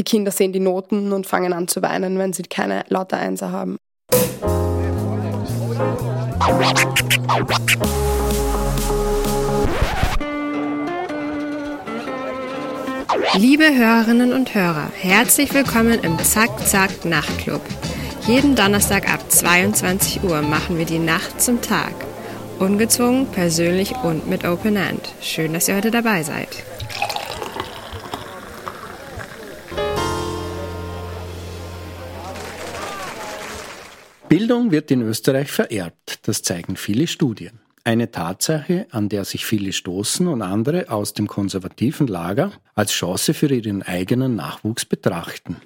die Kinder sehen die Noten und fangen an zu weinen, wenn sie keine lauter Einser haben. Liebe Hörerinnen und Hörer, herzlich willkommen im Zack Zack Nachtclub. Jeden Donnerstag ab 22 Uhr machen wir die Nacht zum Tag. Ungezwungen, persönlich und mit Open End. Schön, dass ihr heute dabei seid. Bildung wird in Österreich vererbt, das zeigen viele Studien. Eine Tatsache, an der sich viele stoßen und andere aus dem konservativen Lager als Chance für ihren eigenen Nachwuchs betrachten.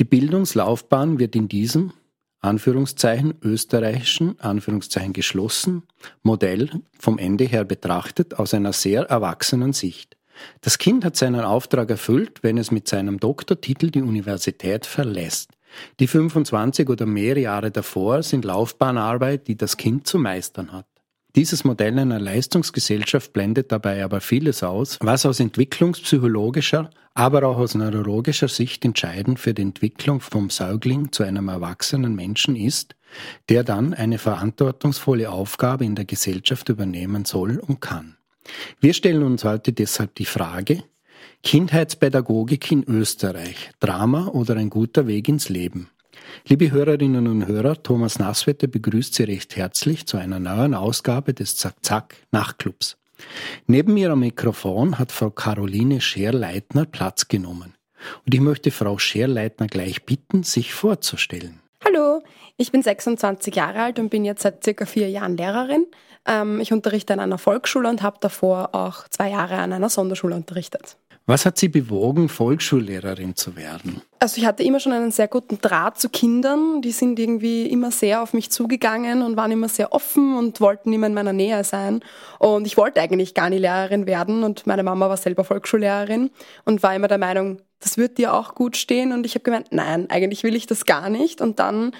Die Bildungslaufbahn wird in diesem Anführungszeichen österreichischen Anführungszeichen geschlossen Modell vom Ende her betrachtet aus einer sehr erwachsenen Sicht. Das Kind hat seinen Auftrag erfüllt, wenn es mit seinem Doktortitel die Universität verlässt. Die 25 oder mehr Jahre davor sind Laufbahnarbeit, die das Kind zu meistern hat. Dieses Modell einer Leistungsgesellschaft blendet dabei aber vieles aus, was aus entwicklungspsychologischer, aber auch aus neurologischer Sicht entscheidend für die Entwicklung vom Säugling zu einem erwachsenen Menschen ist, der dann eine verantwortungsvolle Aufgabe in der Gesellschaft übernehmen soll und kann. Wir stellen uns heute deshalb die Frage, Kindheitspädagogik in Österreich, Drama oder ein guter Weg ins Leben? Liebe Hörerinnen und Hörer, Thomas Nasswetter begrüßt Sie recht herzlich zu einer neuen Ausgabe des Zack-Zack Nachtclubs. Neben am Mikrofon hat Frau Caroline Scherleitner Platz genommen. Und ich möchte Frau Scherleitner gleich bitten, sich vorzustellen. Hallo, ich bin 26 Jahre alt und bin jetzt seit circa vier Jahren Lehrerin. Ähm, ich unterrichte an einer Volksschule und habe davor auch zwei Jahre an einer Sonderschule unterrichtet. Was hat Sie bewogen, Volksschullehrerin zu werden? Also ich hatte immer schon einen sehr guten Draht zu Kindern. Die sind irgendwie immer sehr auf mich zugegangen und waren immer sehr offen und wollten immer in meiner Nähe sein. Und ich wollte eigentlich gar nicht Lehrerin werden und meine Mama war selber Volksschullehrerin und war immer der Meinung, das wird dir auch gut stehen. Und ich habe gemeint, nein, eigentlich will ich das gar nicht. Und dann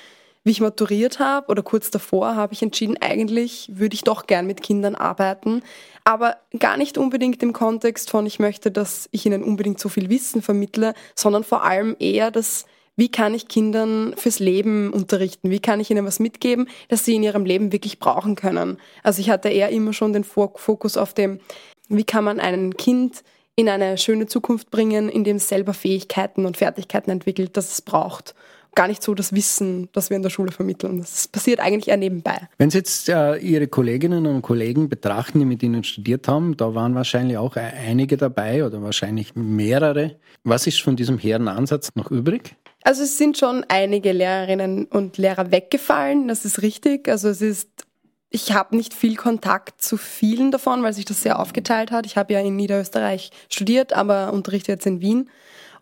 wie ich maturiert habe oder kurz davor, habe ich entschieden, eigentlich würde ich doch gern mit Kindern arbeiten, aber gar nicht unbedingt im Kontext von, ich möchte, dass ich ihnen unbedingt so viel Wissen vermittle, sondern vor allem eher das, wie kann ich Kindern fürs Leben unterrichten? Wie kann ich ihnen was mitgeben, das sie in ihrem Leben wirklich brauchen können? Also ich hatte eher immer schon den Fokus auf dem, wie kann man ein Kind in eine schöne Zukunft bringen, indem es selber Fähigkeiten und Fertigkeiten entwickelt, das es braucht gar nicht so das Wissen, das wir in der Schule vermitteln. Das passiert eigentlich eher nebenbei. Wenn Sie jetzt äh, Ihre Kolleginnen und Kollegen betrachten, die mit Ihnen studiert haben, da waren wahrscheinlich auch einige dabei oder wahrscheinlich mehrere. Was ist von diesem hehren Ansatz noch übrig? Also es sind schon einige Lehrerinnen und Lehrer weggefallen, das ist richtig. Also es ist ich habe nicht viel Kontakt zu vielen davon, weil sich das sehr aufgeteilt hat. Ich habe ja in Niederösterreich studiert, aber unterrichte jetzt in Wien.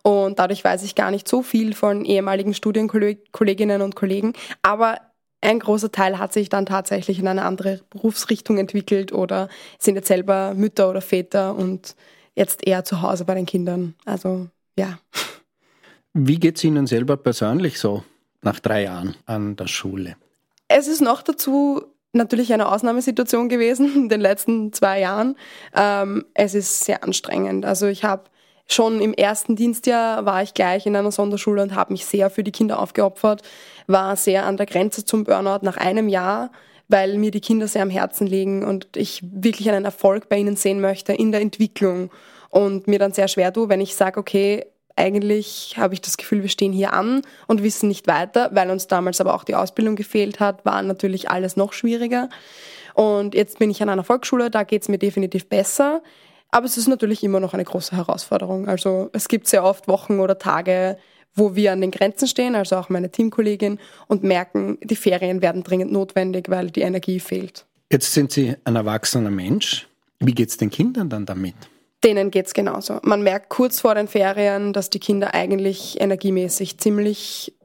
Und dadurch weiß ich gar nicht so viel von ehemaligen Studienkolleginnen und Kollegen. Aber ein großer Teil hat sich dann tatsächlich in eine andere Berufsrichtung entwickelt oder sind jetzt selber Mütter oder Väter und jetzt eher zu Hause bei den Kindern. Also ja. Wie geht es Ihnen selber persönlich so nach drei Jahren an der Schule? Es ist noch dazu natürlich eine Ausnahmesituation gewesen in den letzten zwei Jahren. Ähm, es ist sehr anstrengend. Also ich habe Schon im ersten Dienstjahr war ich gleich in einer Sonderschule und habe mich sehr für die Kinder aufgeopfert, war sehr an der Grenze zum Burnout nach einem Jahr, weil mir die Kinder sehr am Herzen liegen und ich wirklich einen Erfolg bei ihnen sehen möchte in der Entwicklung und mir dann sehr schwer tue, wenn ich sage, okay, eigentlich habe ich das Gefühl, wir stehen hier an und wissen nicht weiter, weil uns damals aber auch die Ausbildung gefehlt hat, war natürlich alles noch schwieriger. Und jetzt bin ich an einer Volksschule, da geht es mir definitiv besser. Aber es ist natürlich immer noch eine große Herausforderung. Also es gibt sehr oft Wochen oder Tage, wo wir an den Grenzen stehen, also auch meine Teamkollegin, und merken, die Ferien werden dringend notwendig, weil die Energie fehlt. Jetzt sind Sie ein erwachsener Mensch. Wie geht es den Kindern dann damit? Denen geht es genauso. Man merkt kurz vor den Ferien, dass die Kinder eigentlich energiemäßig ziemlich,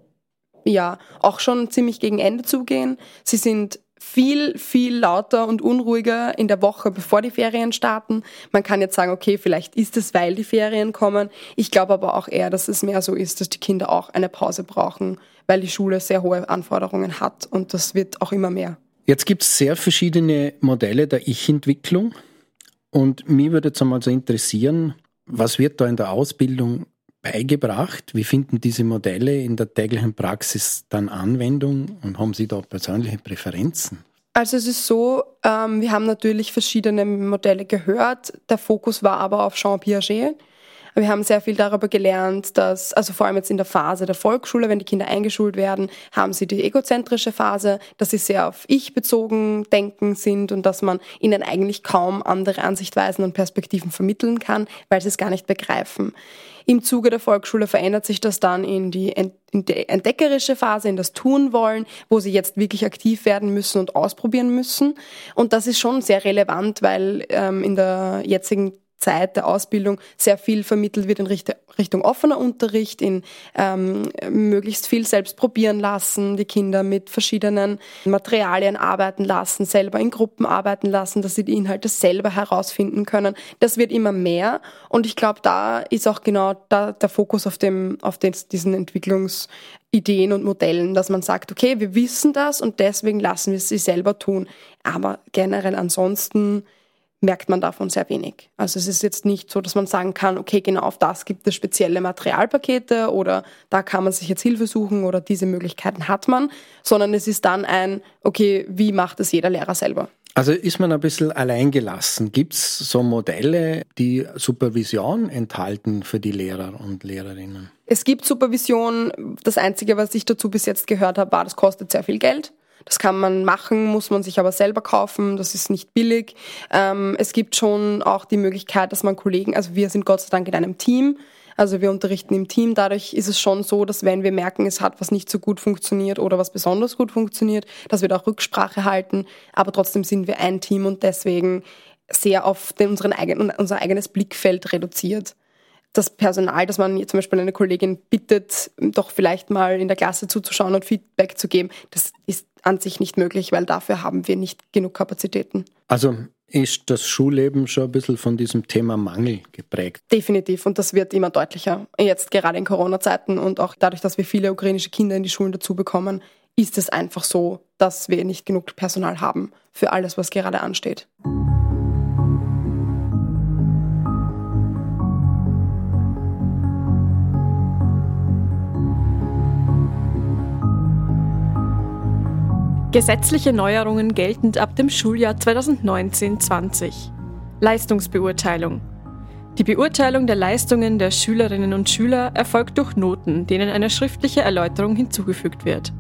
ja, auch schon ziemlich gegen Ende zugehen. Sie sind viel, viel lauter und unruhiger in der Woche, bevor die Ferien starten. Man kann jetzt sagen, okay, vielleicht ist es, weil die Ferien kommen. Ich glaube aber auch eher, dass es mehr so ist, dass die Kinder auch eine Pause brauchen, weil die Schule sehr hohe Anforderungen hat und das wird auch immer mehr. Jetzt gibt es sehr verschiedene Modelle der Ich-Entwicklung und mich würde jetzt einmal so interessieren, was wird da in der Ausbildung beigebracht. Wie finden diese Modelle in der täglichen Praxis dann Anwendung und haben Sie da persönliche Präferenzen? Also es ist so, ähm, wir haben natürlich verschiedene Modelle gehört. Der Fokus war aber auf Jean Piaget. Wir haben sehr viel darüber gelernt, dass, also vor allem jetzt in der Phase der Volksschule, wenn die Kinder eingeschult werden, haben sie die egozentrische Phase, dass sie sehr auf ich bezogen denken sind und dass man ihnen eigentlich kaum andere Ansichtweisen und Perspektiven vermitteln kann, weil sie es gar nicht begreifen. Im Zuge der Volksschule verändert sich das dann in die, in die entdeckerische Phase, in das Tun wollen, wo sie jetzt wirklich aktiv werden müssen und ausprobieren müssen. Und das ist schon sehr relevant, weil ähm, in der jetzigen Zeit der Ausbildung sehr viel vermittelt wird in Richtung offener Unterricht, in ähm, möglichst viel selbst probieren lassen, die Kinder mit verschiedenen Materialien arbeiten lassen, selber in Gruppen arbeiten lassen, dass sie die Inhalte selber herausfinden können. Das wird immer mehr und ich glaube, da ist auch genau da der Fokus auf dem, auf den, diesen Entwicklungsideen und Modellen, dass man sagt, okay, wir wissen das und deswegen lassen wir sie selber tun. Aber generell ansonsten merkt man davon sehr wenig. Also es ist jetzt nicht so, dass man sagen kann, okay, genau auf das gibt es spezielle Materialpakete oder da kann man sich jetzt Hilfe suchen oder diese Möglichkeiten hat man, sondern es ist dann ein, okay, wie macht es jeder Lehrer selber? Also ist man ein bisschen alleingelassen. Gibt es so Modelle, die Supervision enthalten für die Lehrer und Lehrerinnen? Es gibt Supervision. Das Einzige, was ich dazu bis jetzt gehört habe, war, das kostet sehr viel Geld. Das kann man machen, muss man sich aber selber kaufen. Das ist nicht billig. Ähm, es gibt schon auch die Möglichkeit, dass man Kollegen, also wir sind Gott sei Dank in einem Team. Also wir unterrichten im Team. Dadurch ist es schon so, dass wenn wir merken, es hat was nicht so gut funktioniert oder was besonders gut funktioniert, dass wir da auch Rücksprache halten. Aber trotzdem sind wir ein Team und deswegen sehr auf unseren eigenen, unser eigenes Blickfeld reduziert das Personal, dass man zum Beispiel eine Kollegin bittet, doch vielleicht mal in der Klasse zuzuschauen und Feedback zu geben, das ist an sich nicht möglich, weil dafür haben wir nicht genug Kapazitäten. Also ist das Schulleben schon ein bisschen von diesem Thema Mangel geprägt? Definitiv und das wird immer deutlicher. Jetzt gerade in Corona-Zeiten und auch dadurch, dass wir viele ukrainische Kinder in die Schulen dazu bekommen, ist es einfach so, dass wir nicht genug Personal haben für alles, was gerade ansteht. Gesetzliche Neuerungen geltend ab dem Schuljahr 2019-20. Leistungsbeurteilung. Die Beurteilung der Leistungen der Schülerinnen und Schüler erfolgt durch Noten, denen eine schriftliche Erläuterung hinzugefügt wird.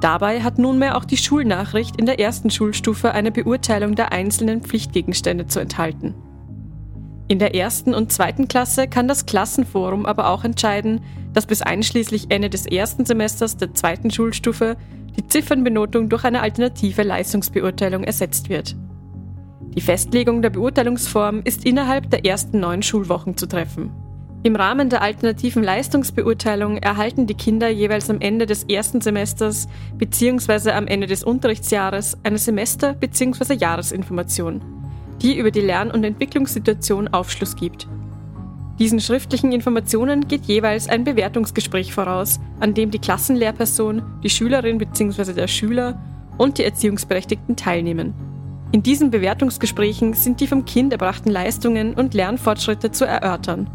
Dabei hat nunmehr auch die Schulnachricht in der ersten Schulstufe eine Beurteilung der einzelnen Pflichtgegenstände zu enthalten. In der ersten und zweiten Klasse kann das Klassenforum aber auch entscheiden, dass bis einschließlich Ende des ersten Semesters der zweiten Schulstufe die Ziffernbenotung durch eine alternative Leistungsbeurteilung ersetzt wird. Die Festlegung der Beurteilungsform ist innerhalb der ersten neun Schulwochen zu treffen. Im Rahmen der alternativen Leistungsbeurteilung erhalten die Kinder jeweils am Ende des ersten Semesters bzw. am Ende des Unterrichtsjahres eine Semester- bzw. Jahresinformation, die über die Lern- und Entwicklungssituation Aufschluss gibt diesen schriftlichen Informationen geht jeweils ein Bewertungsgespräch voraus, an dem die Klassenlehrperson, die Schülerin bzw. der Schüler und die Erziehungsberechtigten teilnehmen. In diesen Bewertungsgesprächen sind die vom Kind erbrachten Leistungen und Lernfortschritte zu erörtern.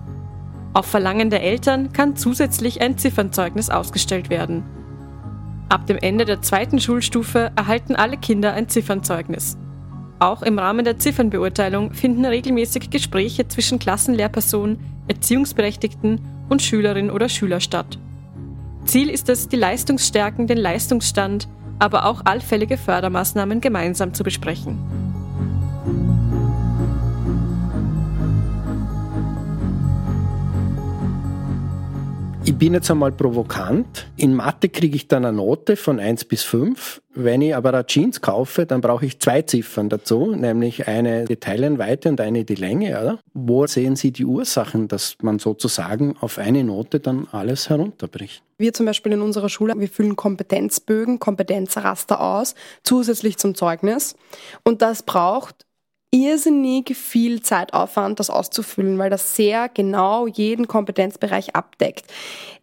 Auf Verlangen der Eltern kann zusätzlich ein Ziffernzeugnis ausgestellt werden. Ab dem Ende der zweiten Schulstufe erhalten alle Kinder ein Ziffernzeugnis. Auch im Rahmen der Ziffernbeurteilung finden regelmäßig Gespräche zwischen Klassenlehrperson, Erziehungsberechtigten und Schülerin oder Schüler statt. Ziel ist es, die Leistungsstärken, den Leistungsstand, aber auch allfällige Fördermaßnahmen gemeinsam zu besprechen. Ich bin jetzt einmal provokant. In Mathe kriege ich dann eine Note von 1 bis 5. Wenn ich aber eine Jeans kaufe, dann brauche ich zwei Ziffern dazu, nämlich eine die Teilenweite und eine die Länge. Oder? Wo sehen Sie die Ursachen, dass man sozusagen auf eine Note dann alles herunterbricht? Wir zum Beispiel in unserer Schule, wir füllen Kompetenzbögen, Kompetenzraster aus, zusätzlich zum Zeugnis. Und das braucht irrsinnig viel Zeitaufwand, das auszufüllen, weil das sehr genau jeden Kompetenzbereich abdeckt.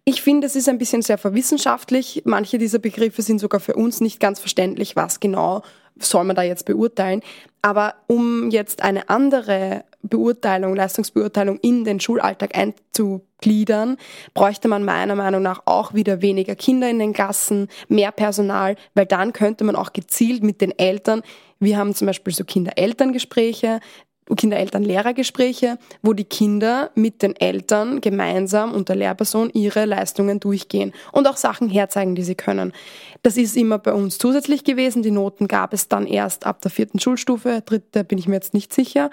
Ich finde, es ist ein bisschen sehr verwissenschaftlich. Manche dieser Begriffe sind sogar für uns nicht ganz verständlich, was genau soll man da jetzt beurteilen. Aber um jetzt eine andere Beurteilung, Leistungsbeurteilung in den Schulalltag einzugliedern, bräuchte man meiner Meinung nach auch wieder weniger Kinder in den Klassen, mehr Personal, weil dann könnte man auch gezielt mit den Eltern, wir haben zum Beispiel so Kinder-Eltern-Gespräche, Kinder-Eltern-Lehrer-Gespräche, wo die Kinder mit den Eltern gemeinsam und der Lehrperson ihre Leistungen durchgehen und auch Sachen herzeigen, die sie können. Das ist immer bei uns zusätzlich gewesen. Die Noten gab es dann erst ab der vierten Schulstufe, dritte bin ich mir jetzt nicht sicher.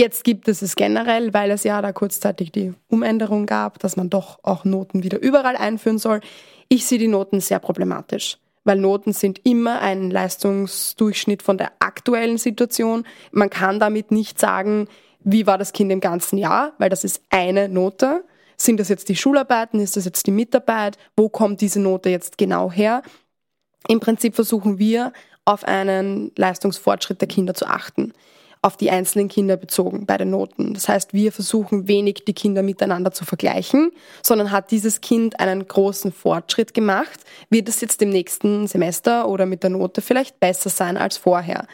Jetzt gibt es es generell, weil es ja da kurzzeitig die Umänderung gab, dass man doch auch Noten wieder überall einführen soll. Ich sehe die Noten sehr problematisch weil Noten sind immer ein Leistungsdurchschnitt von der aktuellen Situation. Man kann damit nicht sagen, wie war das Kind im ganzen Jahr, weil das ist eine Note. Sind das jetzt die Schularbeiten? Ist das jetzt die Mitarbeit? Wo kommt diese Note jetzt genau her? Im Prinzip versuchen wir, auf einen Leistungsfortschritt der Kinder zu achten auf die einzelnen Kinder bezogen bei den Noten. Das heißt, wir versuchen wenig die Kinder miteinander zu vergleichen, sondern hat dieses Kind einen großen Fortschritt gemacht, wird es jetzt im nächsten Semester oder mit der Note vielleicht besser sein als vorher.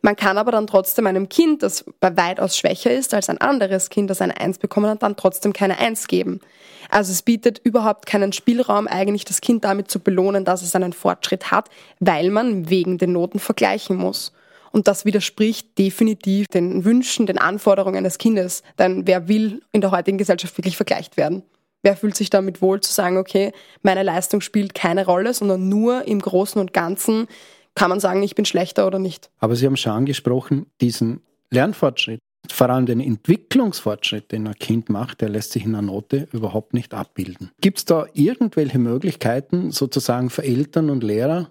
Man kann aber dann trotzdem einem Kind, das bei weitaus schwächer ist als ein anderes Kind, das eine Eins bekommen hat, dann trotzdem keine Eins geben. Also es bietet überhaupt keinen Spielraum, eigentlich das Kind damit zu belohnen, dass es einen Fortschritt hat, weil man wegen den Noten vergleichen muss. Und das widerspricht definitiv den Wünschen, den Anforderungen des Kindes. Denn wer will in der heutigen Gesellschaft wirklich vergleicht werden? Wer fühlt sich damit wohl zu sagen, okay, meine Leistung spielt keine Rolle, sondern nur im Großen und Ganzen kann man sagen, ich bin schlechter oder nicht. Aber Sie haben schon angesprochen, diesen Lernfortschritt, vor allem den Entwicklungsfortschritt, den ein Kind macht, der lässt sich in einer Note überhaupt nicht abbilden. Gibt es da irgendwelche Möglichkeiten, sozusagen für Eltern und Lehrer,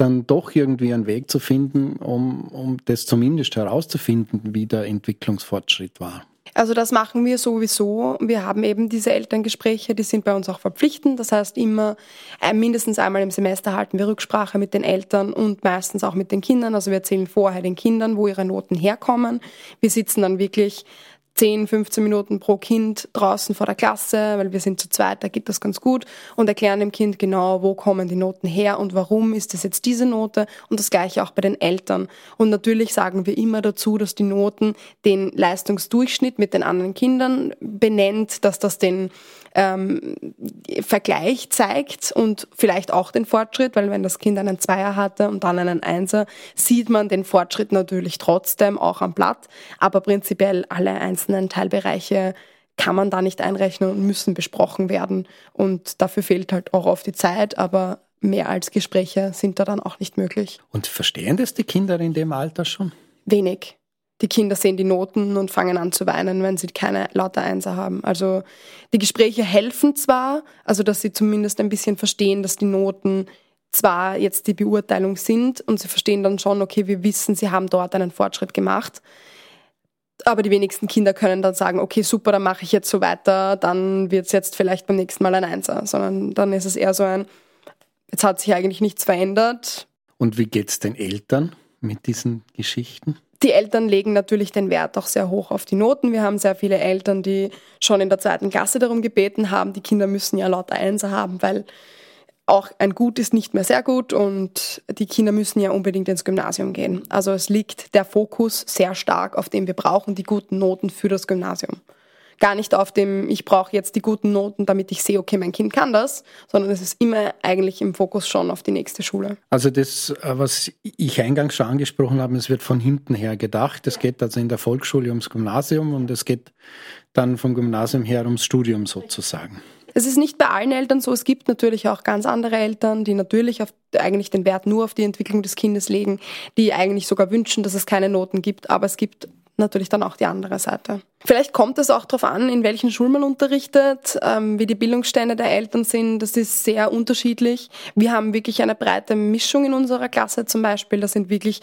dann doch irgendwie einen Weg zu finden, um, um das zumindest herauszufinden, wie der Entwicklungsfortschritt war. Also das machen wir sowieso. Wir haben eben diese Elterngespräche, die sind bei uns auch verpflichtend. Das heißt, immer äh, mindestens einmal im Semester halten wir Rücksprache mit den Eltern und meistens auch mit den Kindern. Also wir erzählen vorher den Kindern, wo ihre Noten herkommen. Wir sitzen dann wirklich 10, 15 Minuten pro Kind draußen vor der Klasse, weil wir sind zu zweit, da geht das ganz gut und erklären dem Kind genau, wo kommen die Noten her und warum ist es jetzt diese Note und das gleiche auch bei den Eltern. Und natürlich sagen wir immer dazu, dass die Noten den Leistungsdurchschnitt mit den anderen Kindern benennt, dass das den ähm, Vergleich zeigt und vielleicht auch den Fortschritt, weil wenn das Kind einen Zweier hatte und dann einen Einser, sieht man den Fortschritt natürlich trotzdem auch am Blatt, aber prinzipiell alle einzelnen Teilbereiche kann man da nicht einrechnen und müssen besprochen werden und dafür fehlt halt auch oft die Zeit, aber mehr als Gespräche sind da dann auch nicht möglich. Und verstehen das die Kinder in dem Alter schon? Wenig die Kinder sehen die Noten und fangen an zu weinen, wenn sie keine lauter Einser haben. Also die Gespräche helfen zwar, also dass sie zumindest ein bisschen verstehen, dass die Noten zwar jetzt die Beurteilung sind und sie verstehen dann schon, okay, wir wissen, sie haben dort einen Fortschritt gemacht. Aber die wenigsten Kinder können dann sagen, okay, super, dann mache ich jetzt so weiter, dann wird es jetzt vielleicht beim nächsten Mal ein Einser, sondern dann ist es eher so ein, jetzt hat sich eigentlich nichts verändert. Und wie geht es den Eltern mit diesen Geschichten? Die Eltern legen natürlich den Wert auch sehr hoch auf die Noten. Wir haben sehr viele Eltern, die schon in der zweiten Klasse darum gebeten haben, die Kinder müssen ja lauter Einser haben, weil auch ein Gut ist nicht mehr sehr gut und die Kinder müssen ja unbedingt ins Gymnasium gehen. Also es liegt der Fokus sehr stark auf dem, wir brauchen die guten Noten für das Gymnasium gar nicht auf dem, ich brauche jetzt die guten Noten, damit ich sehe, okay, mein Kind kann das, sondern es ist immer eigentlich im Fokus schon auf die nächste Schule. Also das, äh, was ich eingangs schon angesprochen habe, es wird von hinten her gedacht. Es geht also in der Volksschule ums Gymnasium und es geht dann vom Gymnasium her ums Studium sozusagen. Es ist nicht bei allen Eltern so. Es gibt natürlich auch ganz andere Eltern, die natürlich auf, eigentlich den Wert nur auf die Entwicklung des Kindes legen, die eigentlich sogar wünschen, dass es keine Noten gibt. Aber es gibt natürlich dann auch die andere Seite. Vielleicht kommt es auch darauf an, in welchen Schulen man unterrichtet, ähm, wie die Bildungsstände der Eltern sind. Das ist sehr unterschiedlich. Wir haben wirklich eine breite Mischung in unserer Klasse zum Beispiel. Das sind wirklich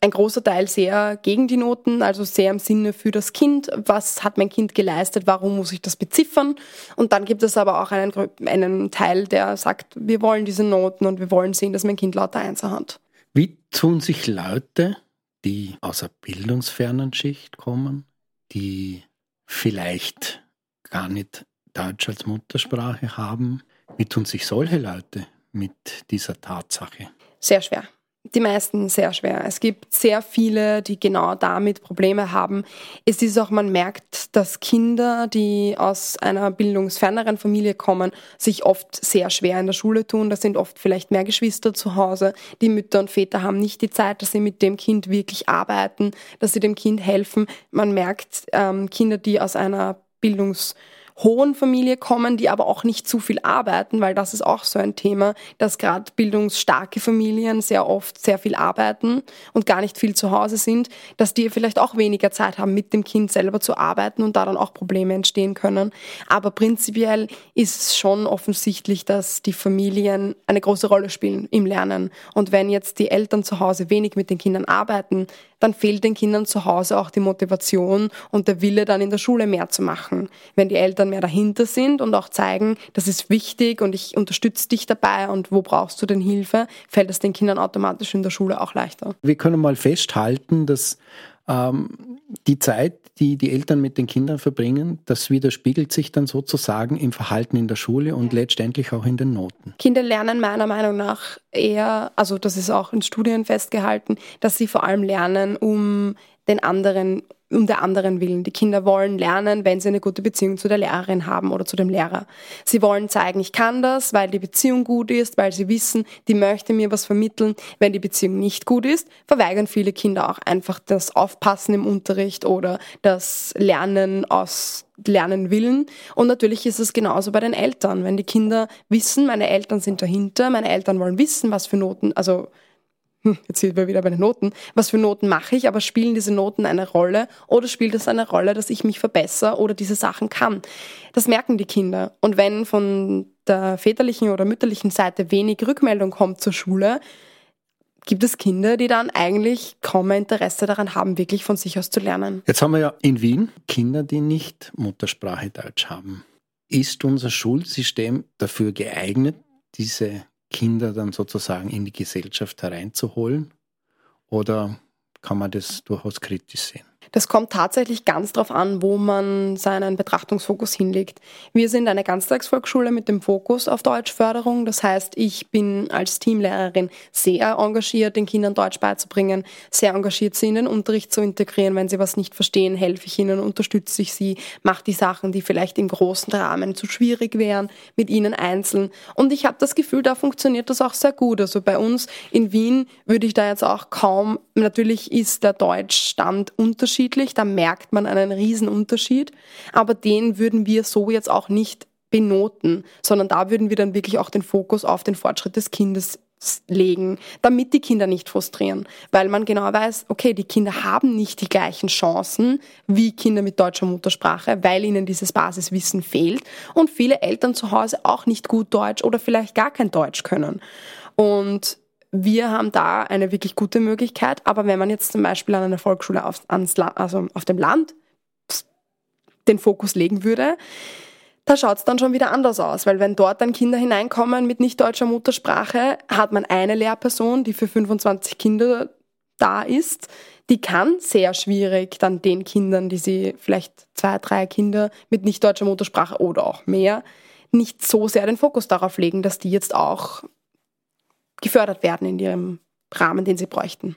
ein großer Teil sehr gegen die Noten, also sehr im Sinne für das Kind. Was hat mein Kind geleistet? Warum muss ich das beziffern? Und dann gibt es aber auch einen, einen Teil, der sagt, wir wollen diese Noten und wir wollen sehen, dass mein Kind lauter Einser hat. Wie tun sich Leute die aus einer bildungsfernen Schicht kommen, die vielleicht gar nicht Deutsch als Muttersprache haben. Wie tun sich solche Leute mit dieser Tatsache? Sehr schwer. Die meisten sehr schwer. Es gibt sehr viele, die genau damit Probleme haben. Es ist auch, man merkt, dass Kinder, die aus einer bildungsferneren Familie kommen, sich oft sehr schwer in der Schule tun. Da sind oft vielleicht mehr Geschwister zu Hause. Die Mütter und Väter haben nicht die Zeit, dass sie mit dem Kind wirklich arbeiten, dass sie dem Kind helfen. Man merkt, ähm, Kinder, die aus einer Bildungs hohen Familie kommen, die aber auch nicht zu viel arbeiten, weil das ist auch so ein Thema, dass gerade bildungsstarke Familien sehr oft sehr viel arbeiten und gar nicht viel zu Hause sind, dass die vielleicht auch weniger Zeit haben, mit dem Kind selber zu arbeiten und da dann auch Probleme entstehen können. Aber prinzipiell ist es schon offensichtlich, dass die Familien eine große Rolle spielen im Lernen. Und wenn jetzt die Eltern zu Hause wenig mit den Kindern arbeiten, dann fehlt den Kindern zu Hause auch die Motivation und der Wille, dann in der Schule mehr zu machen. Wenn die Eltern mehr dahinter sind und auch zeigen, das ist wichtig und ich unterstütze dich dabei und wo brauchst du denn Hilfe, fällt es den Kindern automatisch in der Schule auch leichter. Wir können mal festhalten, dass ähm, die Zeit, die die Eltern mit den Kindern verbringen, das widerspiegelt sich dann sozusagen im Verhalten in der Schule und letztendlich auch in den Noten. Kinder lernen meiner Meinung nach eher, also das ist auch in Studien festgehalten, dass sie vor allem lernen, um den anderen um der anderen willen. Die Kinder wollen lernen, wenn sie eine gute Beziehung zu der Lehrerin haben oder zu dem Lehrer. Sie wollen zeigen, ich kann das, weil die Beziehung gut ist, weil sie wissen, die möchte mir was vermitteln. Wenn die Beziehung nicht gut ist, verweigern viele Kinder auch einfach das Aufpassen im Unterricht oder das Lernen aus Lernen willen. Und natürlich ist es genauso bei den Eltern. Wenn die Kinder wissen, meine Eltern sind dahinter, meine Eltern wollen wissen, was für Noten, also hm, jetzt sind wir wieder bei den Noten, was für Noten mache ich, aber spielen diese Noten eine Rolle oder spielt es eine Rolle, dass ich mich verbessere oder diese Sachen kann? Das merken die Kinder. Und wenn von der väterlichen oder mütterlichen Seite wenig Rückmeldung kommt zur Schule, gibt es Kinder, die dann eigentlich kaum mehr Interesse daran haben, wirklich von sich aus zu lernen. Jetzt haben wir ja in Wien Kinder, die nicht Muttersprache Deutsch haben. Ist unser Schulsystem dafür geeignet, diese Kinder dann sozusagen in die Gesellschaft hereinzuholen? Oder kann man das durchaus kritisch sehen? Das kommt tatsächlich ganz darauf an, wo man seinen Betrachtungsfokus hinlegt. Wir sind eine Ganztagsvolksschule mit dem Fokus auf Deutschförderung. Das heißt, ich bin als Teamlehrerin sehr engagiert, den Kindern Deutsch beizubringen, sehr engagiert, sie in den Unterricht zu integrieren. Wenn sie was nicht verstehen, helfe ich ihnen, unterstütze ich sie, mache die Sachen, die vielleicht im großen Rahmen zu schwierig wären, mit ihnen einzeln. Und ich habe das Gefühl, da funktioniert das auch sehr gut. Also bei uns in Wien würde ich da jetzt auch kaum, natürlich ist der Deutschstand unterschiedlich unterschiedlich, da merkt man einen riesen Unterschied, aber den würden wir so jetzt auch nicht benoten, sondern da würden wir dann wirklich auch den Fokus auf den Fortschritt des Kindes legen, damit die Kinder nicht frustrieren, weil man genau weiß, okay, die Kinder haben nicht die gleichen Chancen wie Kinder mit deutscher Muttersprache, weil ihnen dieses Basiswissen fehlt und viele Eltern zu Hause auch nicht gut Deutsch oder vielleicht gar kein Deutsch können. Und wir haben da eine wirklich gute Möglichkeit, aber wenn man jetzt zum Beispiel an einer Volksschule auf, ans, also auf dem Land den Fokus legen würde, da schaut es dann schon wieder anders aus, weil wenn dort dann Kinder hineinkommen mit nicht deutscher Muttersprache, hat man eine Lehrperson, die für 25 Kinder da ist, die kann sehr schwierig dann den Kindern, die sie vielleicht zwei, drei Kinder mit nicht deutscher Muttersprache oder auch mehr, nicht so sehr den Fokus darauf legen, dass die jetzt auch gefördert werden in ihrem Rahmen, den sie bräuchten.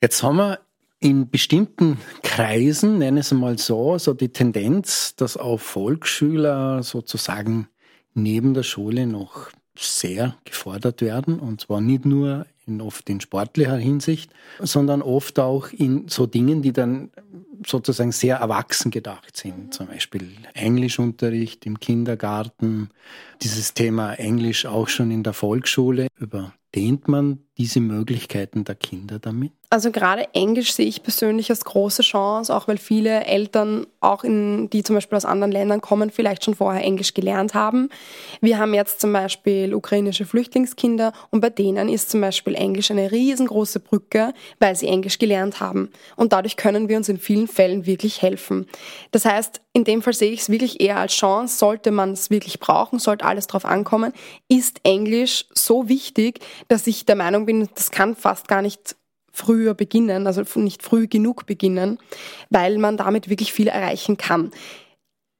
Jetzt haben wir in bestimmten Kreisen, nenne es mal so, so die Tendenz, dass auch Volksschüler sozusagen neben der Schule noch sehr gefordert werden und zwar nicht nur in oft in sportlicher Hinsicht, sondern oft auch in so Dingen, die dann sozusagen sehr erwachsen gedacht sind. Zum Beispiel Englischunterricht im Kindergarten, dieses Thema Englisch auch schon in der Volksschule. Überdehnt man diese Möglichkeiten der Kinder damit? Also gerade Englisch sehe ich persönlich als große Chance, auch weil viele Eltern, auch in, die zum Beispiel aus anderen Ländern kommen, vielleicht schon vorher Englisch gelernt haben. Wir haben jetzt zum Beispiel ukrainische Flüchtlingskinder und bei denen ist zum Beispiel Englisch eine riesengroße Brücke, weil sie Englisch gelernt haben. Und dadurch können wir uns in vielen Fällen wirklich helfen. Das heißt, in dem Fall sehe ich es wirklich eher als Chance, sollte man es wirklich brauchen, sollte alles drauf ankommen, ist Englisch so wichtig, dass ich der Meinung bin, das kann fast gar nicht früher beginnen, also nicht früh genug beginnen, weil man damit wirklich viel erreichen kann.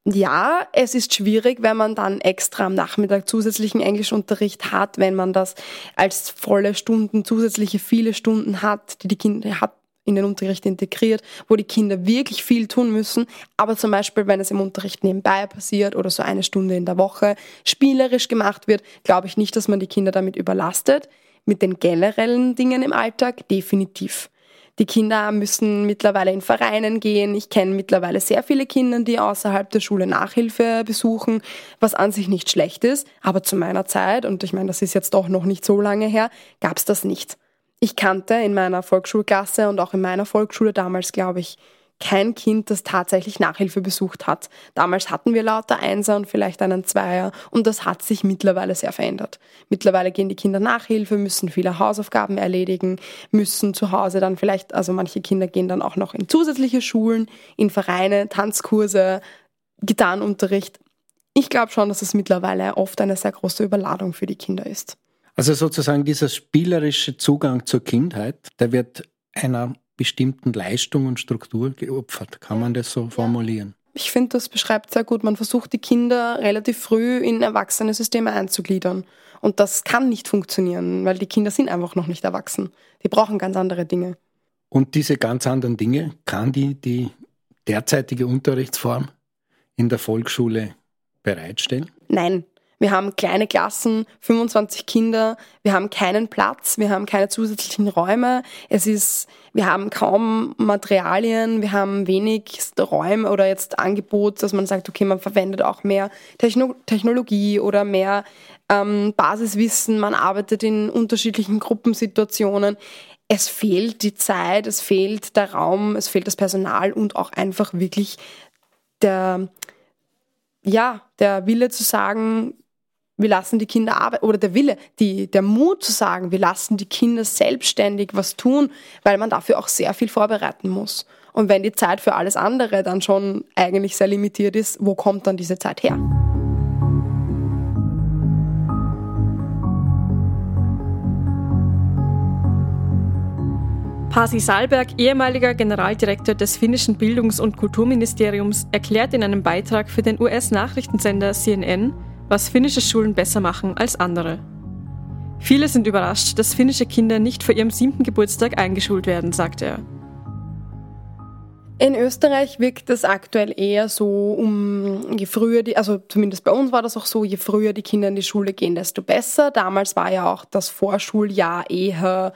Ja, es ist schwierig, wenn man dann extra am Nachmittag zusätzlichen Englischunterricht hat, wenn man das als volle Stunden, zusätzliche viele Stunden hat, die die Kinder hat in den Unterricht integriert, wo die Kinder wirklich viel tun müssen. Aber zum Beispiel, wenn es im Unterricht nebenbei passiert oder so eine Stunde in der Woche spielerisch gemacht wird, glaube ich nicht, dass man die Kinder damit überlastet. Mit den generellen Dingen im Alltag definitiv. Die Kinder müssen mittlerweile in Vereinen gehen. Ich kenne mittlerweile sehr viele Kinder, die außerhalb der Schule Nachhilfe besuchen, was an sich nicht schlecht ist. Aber zu meiner Zeit, und ich meine, das ist jetzt doch noch nicht so lange her, gab es das nicht. Ich kannte in meiner Volksschulklasse und auch in meiner Volksschule damals, glaube ich, kein Kind, das tatsächlich Nachhilfe besucht hat. Damals hatten wir lauter Einser und vielleicht einen Zweier und das hat sich mittlerweile sehr verändert. Mittlerweile gehen die Kinder Nachhilfe, müssen viele Hausaufgaben erledigen, müssen zu Hause dann vielleicht, also manche Kinder gehen dann auch noch in zusätzliche Schulen, in Vereine, Tanzkurse, Gitarrenunterricht. Ich glaube schon, dass es mittlerweile oft eine sehr große Überladung für die Kinder ist. Also sozusagen dieser spielerische Zugang zur Kindheit, der wird einer bestimmten Leistung und Struktur geopfert. Kann man das so formulieren? Ich finde, das beschreibt sehr gut. Man versucht, die Kinder relativ früh in erwachsene Systeme einzugliedern. Und das kann nicht funktionieren, weil die Kinder sind einfach noch nicht erwachsen. Die brauchen ganz andere Dinge. Und diese ganz anderen Dinge kann die, die derzeitige Unterrichtsform in der Volksschule bereitstellen? Nein, wir haben kleine Klassen, 25 Kinder, wir haben keinen Platz, wir haben keine zusätzlichen Räume, es ist, wir haben kaum Materialien, wir haben wenig Räume oder jetzt Angebot, dass man sagt, okay, man verwendet auch mehr Techno Technologie oder mehr ähm, Basiswissen, man arbeitet in unterschiedlichen Gruppensituationen. Es fehlt die Zeit, es fehlt der Raum, es fehlt das Personal und auch einfach wirklich der, ja, der Wille zu sagen, wir lassen die Kinder arbeiten, oder der Wille, die, der Mut zu sagen, wir lassen die Kinder selbstständig was tun, weil man dafür auch sehr viel vorbereiten muss. Und wenn die Zeit für alles andere dann schon eigentlich sehr limitiert ist, wo kommt dann diese Zeit her? Pasi Salberg, ehemaliger Generaldirektor des finnischen Bildungs- und Kulturministeriums, erklärt in einem Beitrag für den US-Nachrichtensender CNN, was finnische Schulen besser machen als andere. Viele sind überrascht, dass finnische Kinder nicht vor ihrem siebten Geburtstag eingeschult werden, sagt er. In Österreich wirkt es aktuell eher so, um je früher die, also zumindest bei uns war das auch so, je früher die Kinder in die Schule gehen, desto besser. Damals war ja auch das Vorschuljahr eher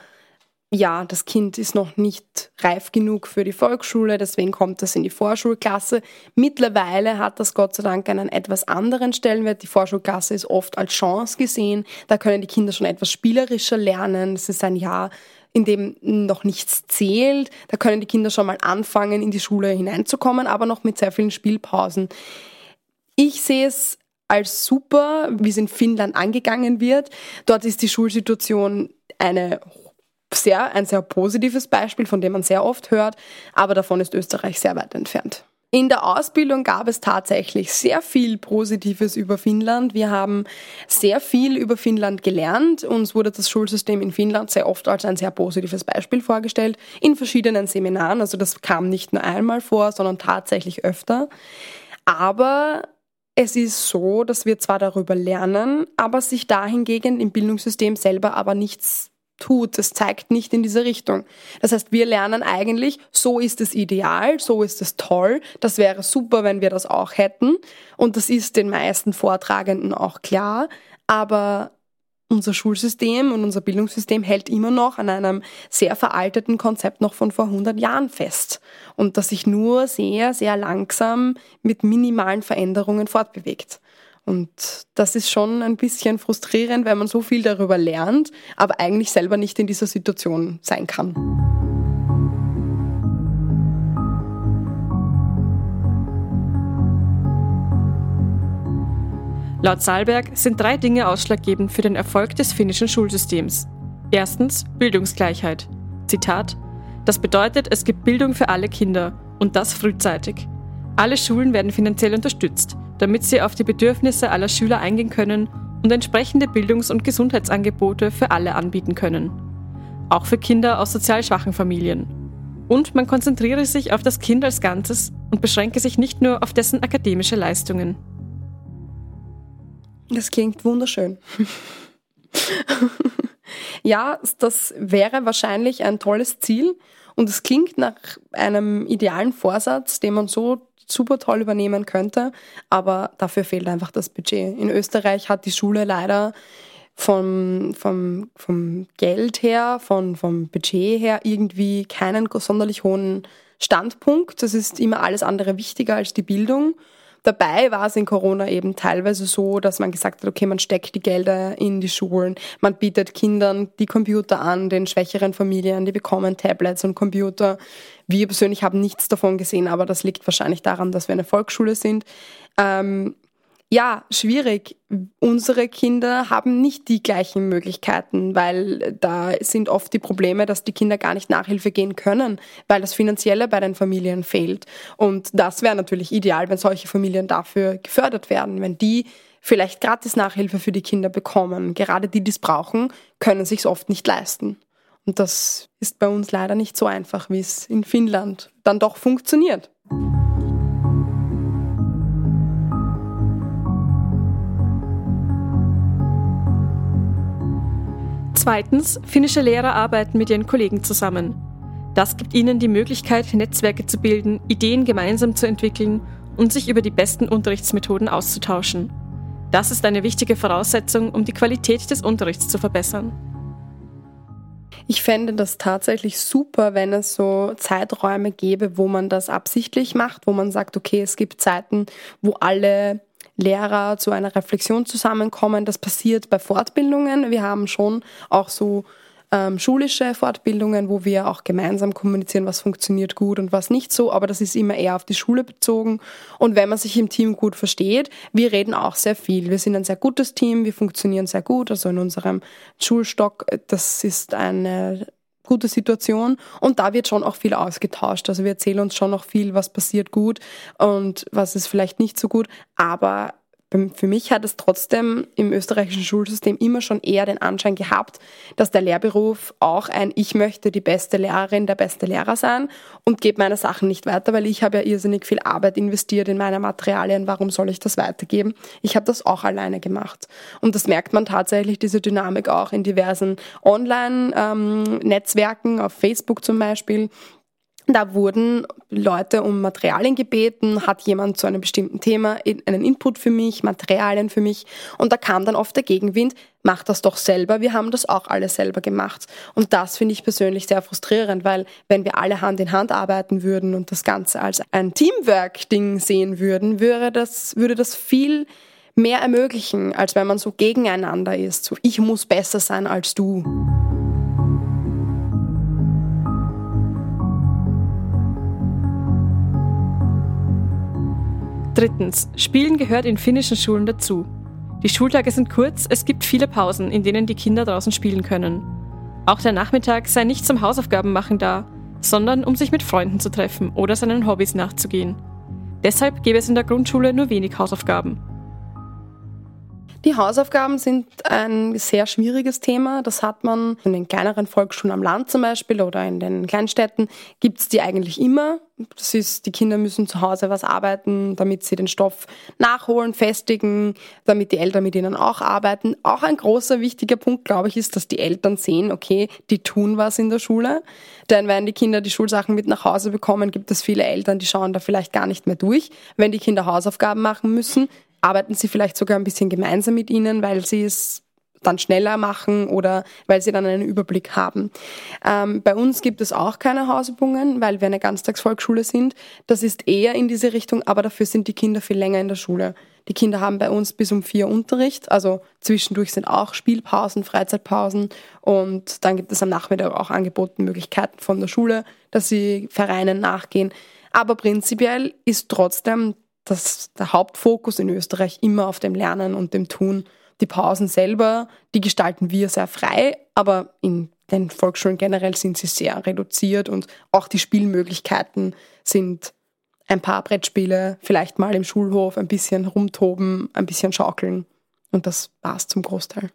ja, das Kind ist noch nicht reif genug für die Volksschule, deswegen kommt es in die Vorschulklasse. Mittlerweile hat das Gott sei Dank einen etwas anderen Stellenwert. Die Vorschulklasse ist oft als Chance gesehen. Da können die Kinder schon etwas spielerischer lernen. Es ist ein Jahr, in dem noch nichts zählt. Da können die Kinder schon mal anfangen, in die Schule hineinzukommen, aber noch mit sehr vielen Spielpausen. Ich sehe es als super, wie es in Finnland angegangen wird. Dort ist die Schulsituation eine sehr, ein sehr positives Beispiel, von dem man sehr oft hört, aber davon ist Österreich sehr weit entfernt. In der Ausbildung gab es tatsächlich sehr viel Positives über Finnland. Wir haben sehr viel über Finnland gelernt. Uns wurde das Schulsystem in Finnland sehr oft als ein sehr positives Beispiel vorgestellt, in verschiedenen Seminaren. Also das kam nicht nur einmal vor, sondern tatsächlich öfter. Aber es ist so, dass wir zwar darüber lernen, aber sich dahingegen im Bildungssystem selber aber nichts tut. Es zeigt nicht in diese Richtung. Das heißt, wir lernen eigentlich, so ist es ideal, so ist es toll, das wäre super, wenn wir das auch hätten. Und das ist den meisten Vortragenden auch klar. Aber unser Schulsystem und unser Bildungssystem hält immer noch an einem sehr veralteten Konzept noch von vor 100 Jahren fest und das sich nur sehr, sehr langsam mit minimalen Veränderungen fortbewegt. Und das ist schon ein bisschen frustrierend, weil man so viel darüber lernt, aber eigentlich selber nicht in dieser Situation sein kann. Laut Salberg sind drei Dinge ausschlaggebend für den Erfolg des finnischen Schulsystems. Erstens Bildungsgleichheit. Zitat Das bedeutet, es gibt Bildung für alle Kinder und das frühzeitig. Alle Schulen werden finanziell unterstützt damit sie auf die Bedürfnisse aller Schüler eingehen können und entsprechende Bildungs- und Gesundheitsangebote für alle anbieten können. Auch für Kinder aus sozial schwachen Familien. Und man konzentriere sich auf das Kind als Ganzes und beschränke sich nicht nur auf dessen akademische Leistungen. Das klingt wunderschön. ja, das wäre wahrscheinlich ein tolles Ziel und es klingt nach einem idealen Vorsatz, den man so super toll übernehmen könnte, aber dafür fehlt einfach das Budget. In Österreich hat die Schule leider vom, vom, vom Geld her, von, vom Budget her irgendwie keinen sonderlich hohen Standpunkt. Das ist immer alles andere wichtiger als die Bildung. Dabei war es in Corona eben teilweise so, dass man gesagt hat, okay, man steckt die Gelder in die Schulen, man bietet Kindern die Computer an, den schwächeren Familien, die bekommen Tablets und Computer. Wir persönlich haben nichts davon gesehen, aber das liegt wahrscheinlich daran, dass wir eine Volksschule sind. Ähm, ja, schwierig. Unsere Kinder haben nicht die gleichen Möglichkeiten, weil da sind oft die Probleme, dass die Kinder gar nicht Nachhilfe gehen können, weil das Finanzielle bei den Familien fehlt. Und das wäre natürlich ideal, wenn solche Familien dafür gefördert werden, wenn die vielleicht gratis Nachhilfe für die Kinder bekommen. Gerade die, die es brauchen, können sich oft nicht leisten. Und das ist bei uns leider nicht so einfach, wie es in Finnland dann doch funktioniert. Zweitens, finnische Lehrer arbeiten mit ihren Kollegen zusammen. Das gibt ihnen die Möglichkeit, Netzwerke zu bilden, Ideen gemeinsam zu entwickeln und sich über die besten Unterrichtsmethoden auszutauschen. Das ist eine wichtige Voraussetzung, um die Qualität des Unterrichts zu verbessern. Ich fände das tatsächlich super, wenn es so Zeiträume gäbe, wo man das absichtlich macht, wo man sagt, okay, es gibt Zeiten, wo alle Lehrer zu einer Reflexion zusammenkommen. Das passiert bei Fortbildungen. Wir haben schon auch so ähm, schulische Fortbildungen, wo wir auch gemeinsam kommunizieren, was funktioniert gut und was nicht so, aber das ist immer eher auf die Schule bezogen. Und wenn man sich im Team gut versteht, wir reden auch sehr viel. Wir sind ein sehr gutes Team, wir funktionieren sehr gut. Also in unserem Schulstock, das ist eine gute Situation und da wird schon auch viel ausgetauscht. Also wir erzählen uns schon noch viel, was passiert gut und was ist vielleicht nicht so gut, aber für mich hat es trotzdem im österreichischen Schulsystem immer schon eher den Anschein gehabt, dass der Lehrberuf auch ein Ich möchte die beste Lehrerin, der beste Lehrer sein und gebe meine Sachen nicht weiter, weil ich habe ja irrsinnig viel Arbeit investiert in meine Materialien. Warum soll ich das weitergeben? Ich habe das auch alleine gemacht. Und das merkt man tatsächlich, diese Dynamik auch in diversen Online-Netzwerken, ähm, auf Facebook zum Beispiel da wurden Leute um Materialien gebeten, hat jemand zu einem bestimmten Thema einen Input für mich, Materialien für mich und da kam dann oft der Gegenwind, mach das doch selber, wir haben das auch alle selber gemacht. Und das finde ich persönlich sehr frustrierend, weil wenn wir alle Hand in Hand arbeiten würden und das Ganze als ein Teamwork-Ding sehen würden, würde das, würde das viel mehr ermöglichen, als wenn man so gegeneinander ist. So, ich muss besser sein als du. Drittens. Spielen gehört in finnischen Schulen dazu. Die Schultage sind kurz, es gibt viele Pausen, in denen die Kinder draußen spielen können. Auch der Nachmittag sei nicht zum Hausaufgabenmachen da, sondern um sich mit Freunden zu treffen oder seinen Hobbys nachzugehen. Deshalb gäbe es in der Grundschule nur wenig Hausaufgaben. Die Hausaufgaben sind ein sehr schwieriges Thema. Das hat man in den kleineren Volksschulen am Land zum Beispiel oder in den Kleinstädten gibt es die eigentlich immer. Das ist, die Kinder müssen zu Hause was arbeiten, damit sie den Stoff nachholen, festigen, damit die Eltern mit ihnen auch arbeiten. Auch ein großer wichtiger Punkt, glaube ich, ist, dass die Eltern sehen, okay, die tun was in der Schule. Denn wenn die Kinder die Schulsachen mit nach Hause bekommen, gibt es viele Eltern, die schauen da vielleicht gar nicht mehr durch. Wenn die Kinder Hausaufgaben machen müssen, arbeiten sie vielleicht sogar ein bisschen gemeinsam mit ihnen, weil sie es dann schneller machen oder weil sie dann einen Überblick haben. Ähm, bei uns gibt es auch keine Hausübungen, weil wir eine Ganztagsvolksschule sind. Das ist eher in diese Richtung, aber dafür sind die Kinder viel länger in der Schule. Die Kinder haben bei uns bis um vier Unterricht, also zwischendurch sind auch Spielpausen, Freizeitpausen und dann gibt es am Nachmittag auch angeboten Möglichkeiten von der Schule, dass sie Vereinen nachgehen. Aber prinzipiell ist trotzdem dass der Hauptfokus in Österreich immer auf dem Lernen und dem Tun. Die Pausen selber, die gestalten wir sehr frei, aber in den Volksschulen generell sind sie sehr reduziert und auch die Spielmöglichkeiten sind ein paar Brettspiele, vielleicht mal im Schulhof ein bisschen rumtoben, ein bisschen schaukeln und das war's zum Großteil.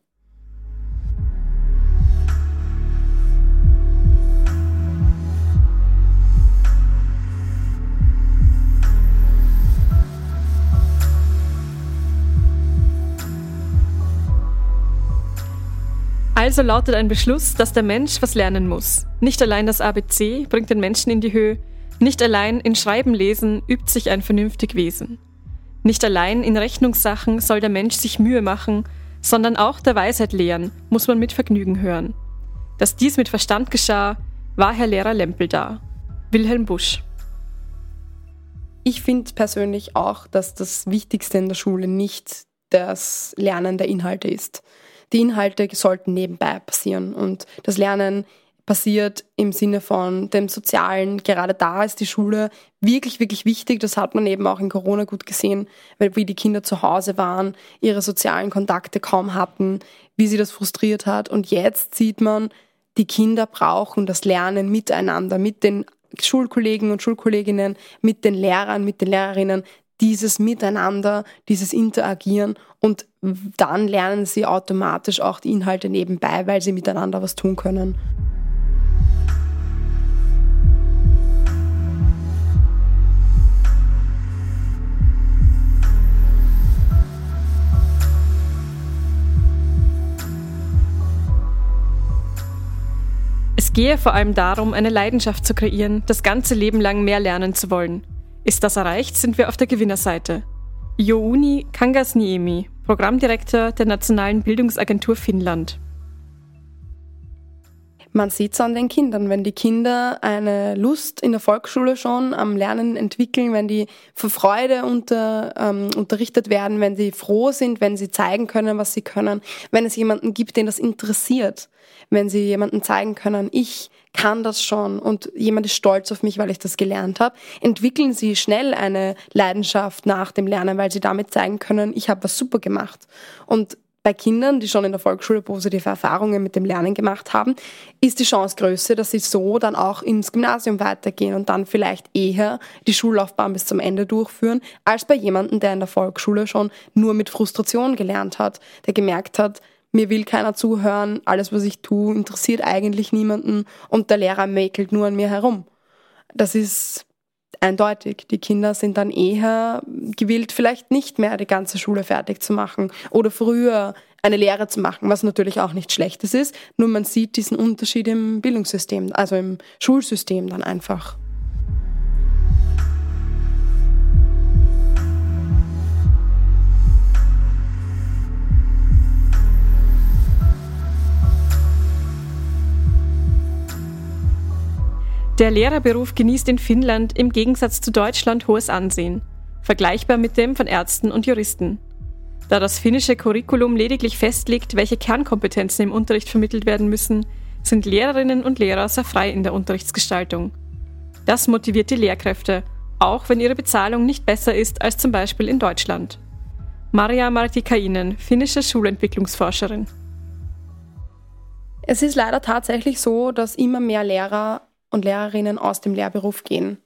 Also lautet ein Beschluss, dass der Mensch was lernen muss. Nicht allein das ABC bringt den Menschen in die Höhe, nicht allein in Schreiben lesen übt sich ein vernünftig Wesen. Nicht allein in Rechnungssachen soll der Mensch sich Mühe machen, sondern auch der Weisheit lehren, muss man mit Vergnügen hören. Dass dies mit Verstand geschah, war Herr Lehrer Lempel da. Wilhelm Busch. Ich finde persönlich auch, dass das Wichtigste in der Schule nicht das Lernen der Inhalte ist. Die Inhalte sollten nebenbei passieren und das Lernen passiert im Sinne von dem Sozialen. Gerade da ist die Schule wirklich, wirklich wichtig. Das hat man eben auch in Corona gut gesehen, weil wie die Kinder zu Hause waren, ihre sozialen Kontakte kaum hatten, wie sie das frustriert hat. Und jetzt sieht man, die Kinder brauchen das Lernen miteinander, mit den Schulkollegen und Schulkolleginnen, mit den Lehrern, mit den Lehrerinnen, dieses Miteinander, dieses Interagieren und dann lernen sie automatisch auch die Inhalte nebenbei, weil sie miteinander was tun können. Es gehe vor allem darum, eine Leidenschaft zu kreieren, das ganze Leben lang mehr lernen zu wollen. Ist das erreicht, sind wir auf der Gewinnerseite. Jouni Kangasniemi, Programmdirektor der Nationalen Bildungsagentur Finnland. Man sieht es an den Kindern, wenn die Kinder eine Lust in der Volksschule schon am Lernen entwickeln, wenn die vor Freude unter, ähm, unterrichtet werden, wenn sie froh sind, wenn sie zeigen können, was sie können, wenn es jemanden gibt, den das interessiert, wenn sie jemanden zeigen können, ich kann das schon und jemand ist stolz auf mich, weil ich das gelernt habe, entwickeln sie schnell eine Leidenschaft nach dem Lernen, weil sie damit zeigen können, ich habe was super gemacht. Und bei Kindern, die schon in der Volksschule positive Erfahrungen mit dem Lernen gemacht haben, ist die Chance größer, dass sie so dann auch ins Gymnasium weitergehen und dann vielleicht eher die Schullaufbahn bis zum Ende durchführen, als bei jemandem, der in der Volksschule schon nur mit Frustration gelernt hat, der gemerkt hat, mir will keiner zuhören, alles, was ich tue, interessiert eigentlich niemanden und der Lehrer mäkelt nur an mir herum. Das ist eindeutig. Die Kinder sind dann eher gewillt, vielleicht nicht mehr die ganze Schule fertig zu machen oder früher eine Lehre zu machen, was natürlich auch nichts Schlechtes ist. Nur man sieht diesen Unterschied im Bildungssystem, also im Schulsystem dann einfach. Der Lehrerberuf genießt in Finnland im Gegensatz zu Deutschland hohes Ansehen, vergleichbar mit dem von Ärzten und Juristen. Da das finnische Curriculum lediglich festlegt, welche Kernkompetenzen im Unterricht vermittelt werden müssen, sind Lehrerinnen und Lehrer sehr frei in der Unterrichtsgestaltung. Das motiviert die Lehrkräfte, auch wenn ihre Bezahlung nicht besser ist als zum Beispiel in Deutschland. Maria Martikainen, finnische Schulentwicklungsforscherin. Es ist leider tatsächlich so, dass immer mehr Lehrer und Lehrerinnen aus dem Lehrberuf gehen.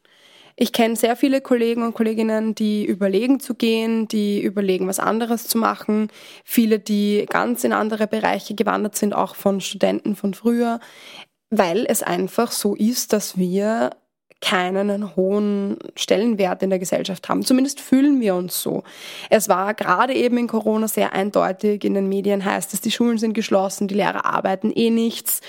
Ich kenne sehr viele Kollegen und Kolleginnen, die überlegen zu gehen, die überlegen, was anderes zu machen. Viele, die ganz in andere Bereiche gewandert sind, auch von Studenten von früher, weil es einfach so ist, dass wir keinen hohen Stellenwert in der Gesellschaft haben. Zumindest fühlen wir uns so. Es war gerade eben in Corona sehr eindeutig. In den Medien heißt es, die Schulen sind geschlossen, die Lehrer arbeiten eh nichts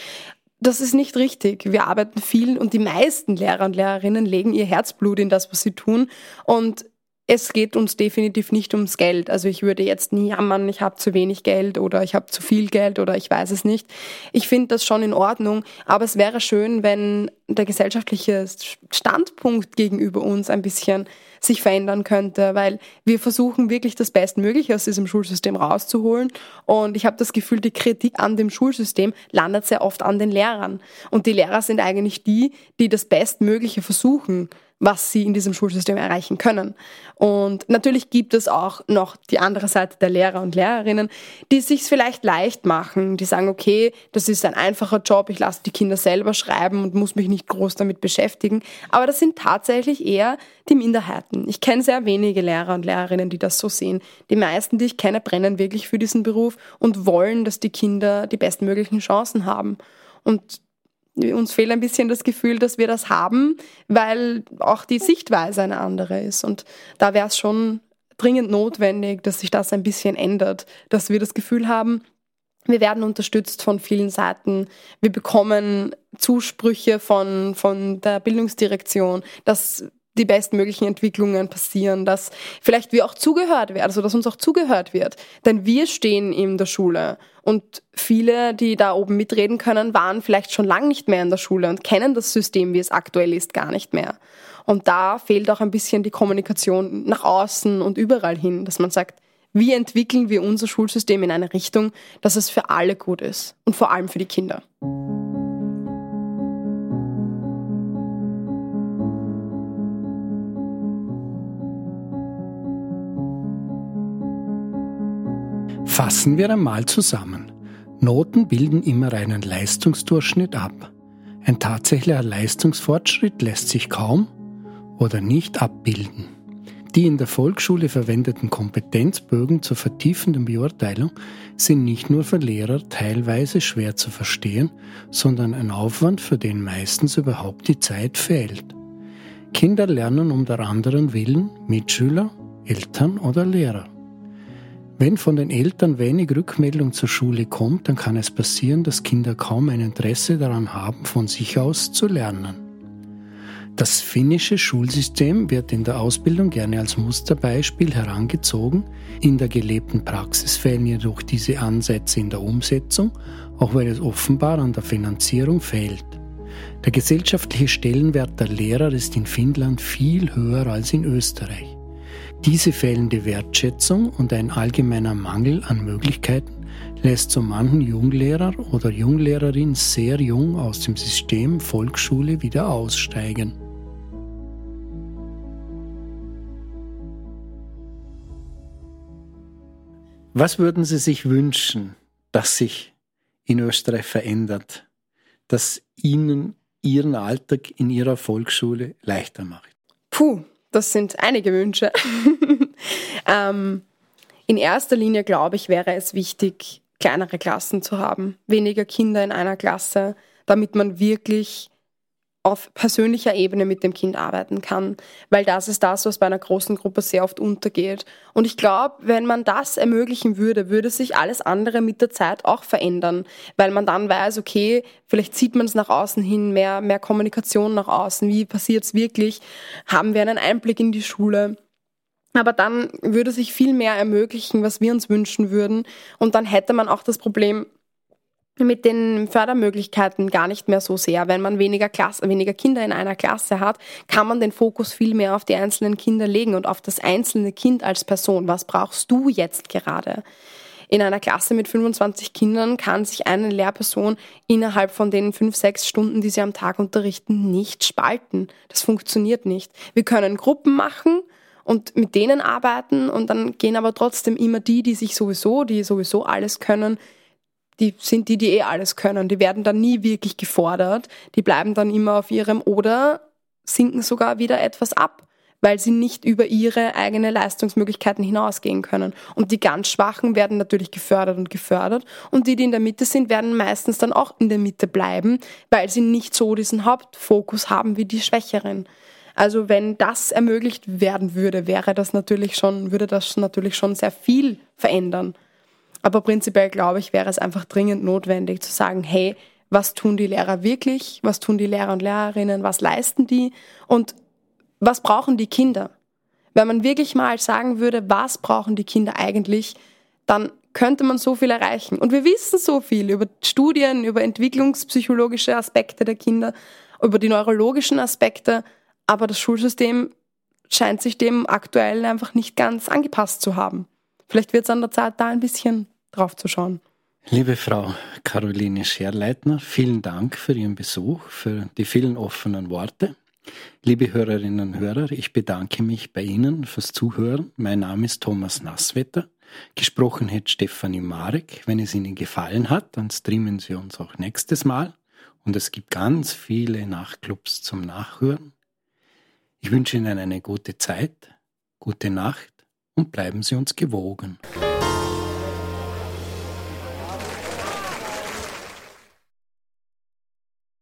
das ist nicht richtig. Wir arbeiten viel und die meisten Lehrer und Lehrerinnen legen ihr Herzblut in das, was sie tun. Und es geht uns definitiv nicht ums Geld. Also ich würde jetzt nie jammern, ich habe zu wenig Geld oder ich habe zu viel Geld oder ich weiß es nicht. Ich finde das schon in Ordnung, aber es wäre schön, wenn der gesellschaftliche Standpunkt gegenüber uns ein bisschen sich verändern könnte, weil wir versuchen wirklich das Bestmögliche aus diesem Schulsystem rauszuholen. Und ich habe das Gefühl, die Kritik an dem Schulsystem landet sehr oft an den Lehrern. Und die Lehrer sind eigentlich die, die das Bestmögliche versuchen was sie in diesem Schulsystem erreichen können. Und natürlich gibt es auch noch die andere Seite der Lehrer und Lehrerinnen, die sich vielleicht leicht machen, die sagen, okay, das ist ein einfacher Job, ich lasse die Kinder selber schreiben und muss mich nicht groß damit beschäftigen. Aber das sind tatsächlich eher die Minderheiten. Ich kenne sehr wenige Lehrer und Lehrerinnen, die das so sehen. Die meisten, die ich kenne, brennen wirklich für diesen Beruf und wollen, dass die Kinder die bestmöglichen Chancen haben. Und uns fehlt ein bisschen das Gefühl, dass wir das haben, weil auch die Sichtweise eine andere ist. Und da wäre es schon dringend notwendig, dass sich das ein bisschen ändert, dass wir das Gefühl haben, Wir werden unterstützt von vielen Seiten. Wir bekommen Zusprüche von, von der Bildungsdirektion, dass die bestmöglichen Entwicklungen passieren, dass vielleicht wir auch zugehört werden, also dass uns auch zugehört wird. Denn wir stehen in der Schule und viele, die da oben mitreden können, waren vielleicht schon lange nicht mehr in der Schule und kennen das System, wie es aktuell ist, gar nicht mehr. Und da fehlt auch ein bisschen die Kommunikation nach außen und überall hin, dass man sagt, wie entwickeln wir unser Schulsystem in eine Richtung, dass es für alle gut ist und vor allem für die Kinder. Fassen wir einmal zusammen. Noten bilden immer einen Leistungsdurchschnitt ab. Ein tatsächlicher Leistungsfortschritt lässt sich kaum oder nicht abbilden. Die in der Volksschule verwendeten Kompetenzbögen zur vertiefenden Beurteilung sind nicht nur für Lehrer teilweise schwer zu verstehen, sondern ein Aufwand, für den meistens überhaupt die Zeit fehlt. Kinder lernen um der anderen willen Mitschüler, Eltern oder Lehrer. Wenn von den Eltern wenig Rückmeldung zur Schule kommt, dann kann es passieren, dass Kinder kaum ein Interesse daran haben, von sich aus zu lernen. Das finnische Schulsystem wird in der Ausbildung gerne als Musterbeispiel herangezogen, in der gelebten Praxis fehlen jedoch diese Ansätze in der Umsetzung, auch weil es offenbar an der Finanzierung fehlt. Der gesellschaftliche Stellenwert der Lehrer ist in Finnland viel höher als in Österreich. Diese fehlende Wertschätzung und ein allgemeiner Mangel an Möglichkeiten lässt so manchen Junglehrer oder Junglehrerin sehr jung aus dem System Volksschule wieder aussteigen. Was würden Sie sich wünschen, dass sich in Österreich verändert, dass Ihnen Ihren Alltag in Ihrer Volksschule leichter macht? Puh, das sind einige Wünsche. ähm, in erster Linie, glaube ich, wäre es wichtig, kleinere Klassen zu haben, weniger Kinder in einer Klasse, damit man wirklich auf persönlicher Ebene mit dem Kind arbeiten kann, weil das ist das, was bei einer großen Gruppe sehr oft untergeht. Und ich glaube, wenn man das ermöglichen würde, würde sich alles andere mit der Zeit auch verändern, weil man dann weiß, okay, vielleicht sieht man es nach außen hin, mehr, mehr Kommunikation nach außen, wie passiert es wirklich, haben wir einen Einblick in die Schule. Aber dann würde sich viel mehr ermöglichen, was wir uns wünschen würden. Und dann hätte man auch das Problem, mit den Fördermöglichkeiten gar nicht mehr so sehr. Wenn man weniger, Klasse, weniger Kinder in einer Klasse hat, kann man den Fokus viel mehr auf die einzelnen Kinder legen und auf das einzelne Kind als Person. Was brauchst du jetzt gerade? In einer Klasse mit 25 Kindern kann sich eine Lehrperson innerhalb von den fünf, sechs Stunden, die sie am Tag unterrichten, nicht spalten. Das funktioniert nicht. Wir können Gruppen machen, und mit denen arbeiten und dann gehen aber trotzdem immer die, die sich sowieso, die sowieso alles können, die sind die, die eh alles können. Die werden dann nie wirklich gefordert. Die bleiben dann immer auf ihrem oder sinken sogar wieder etwas ab, weil sie nicht über ihre eigenen Leistungsmöglichkeiten hinausgehen können. Und die ganz Schwachen werden natürlich gefördert und gefördert. Und die, die in der Mitte sind, werden meistens dann auch in der Mitte bleiben, weil sie nicht so diesen Hauptfokus haben wie die Schwächeren. Also wenn das ermöglicht werden würde, wäre das natürlich schon, würde das natürlich schon sehr viel verändern. Aber prinzipiell glaube ich, wäre es einfach dringend notwendig zu sagen, hey, was tun die Lehrer wirklich? Was tun die Lehrer und Lehrerinnen? Was leisten die? Und was brauchen die Kinder? Wenn man wirklich mal sagen würde, was brauchen die Kinder eigentlich, dann könnte man so viel erreichen. Und wir wissen so viel über Studien, über entwicklungspsychologische Aspekte der Kinder, über die neurologischen Aspekte, aber das Schulsystem scheint sich dem aktuell einfach nicht ganz angepasst zu haben. Vielleicht wird es an der Zeit, da ein bisschen drauf zu schauen. Liebe Frau Caroline Scherleitner, vielen Dank für Ihren Besuch, für die vielen offenen Worte. Liebe Hörerinnen und Hörer, ich bedanke mich bei Ihnen fürs Zuhören. Mein Name ist Thomas Nasswetter. Gesprochen hat Stefanie Marek. Wenn es Ihnen gefallen hat, dann streamen Sie uns auch nächstes Mal. Und es gibt ganz viele Nachtclubs zum Nachhören. Ich wünsche Ihnen eine gute Zeit, gute Nacht und bleiben Sie uns gewogen.